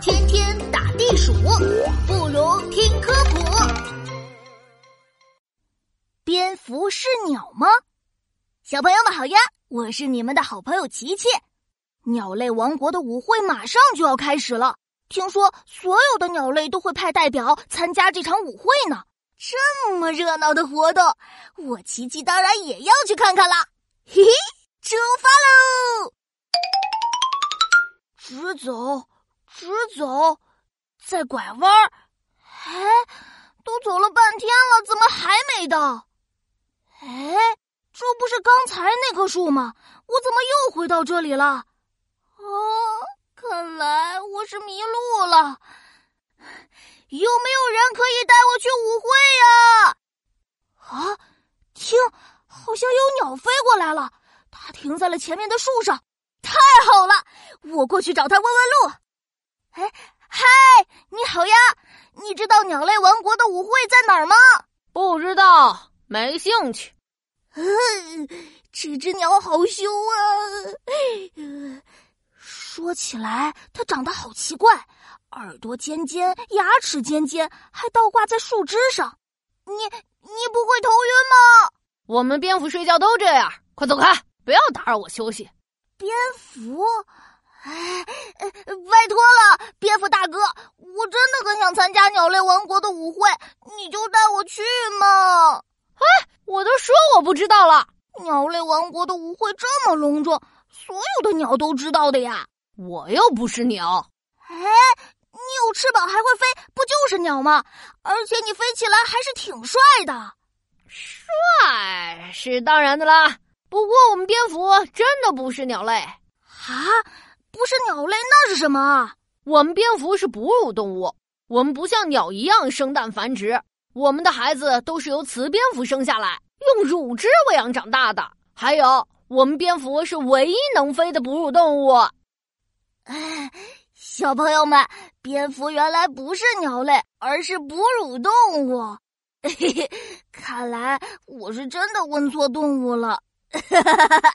天天打地鼠，不如听科普。蝙蝠是鸟吗？小朋友们好呀，我是你们的好朋友琪琪。鸟类王国的舞会马上就要开始了，听说所有的鸟类都会派代表参加这场舞会呢。这么热闹的活动，我琪琪当然也要去看看啦！嘿嘿，出发喽！直走，直走，再拐弯儿。哎，都走了半天了，怎么还没到？哎，这不是刚才那棵树吗？我怎么又回到这里了？哦，看来我是迷路了。有没有人可以带我去舞会呀？啊，听，好像有鸟飞过来了，它停在了前面的树上。太好了，我过去找它问问路。哎，嗨，你好呀，你知道鸟类王国的舞会在哪儿吗？不知道，没兴趣。嗯，这只鸟好凶啊！说起来，它长得好奇怪，耳朵尖尖，牙齿尖尖，还倒挂在树枝上。你你不会头晕吗？我们蝙蝠睡觉都这样。快走开，不要打扰我休息。蝙蝠，哎，拜托了，蝙蝠大哥，我真的很想参加鸟类王国的舞会，你就带我去嘛！哎，我都说我不知道了。鸟类王国的舞会这么隆重，所有的鸟都知道的呀。我又不是鸟。哎，你有翅膀还会飞，不就是鸟吗？而且你飞起来还是挺帅的。帅是当然的啦。不过，我们蝙蝠真的不是鸟类啊！不是鸟类，那是什么？我们蝙蝠是哺乳动物，我们不像鸟一样生蛋繁殖，我们的孩子都是由雌蝙蝠生下来，用乳汁喂养长大的。还有，我们蝙蝠是唯一能飞的哺乳动物。哎，小朋友们，蝙蝠原来不是鸟类，而是哺乳动物。嘿嘿，看来我是真的问错动物了。哈哈哈哈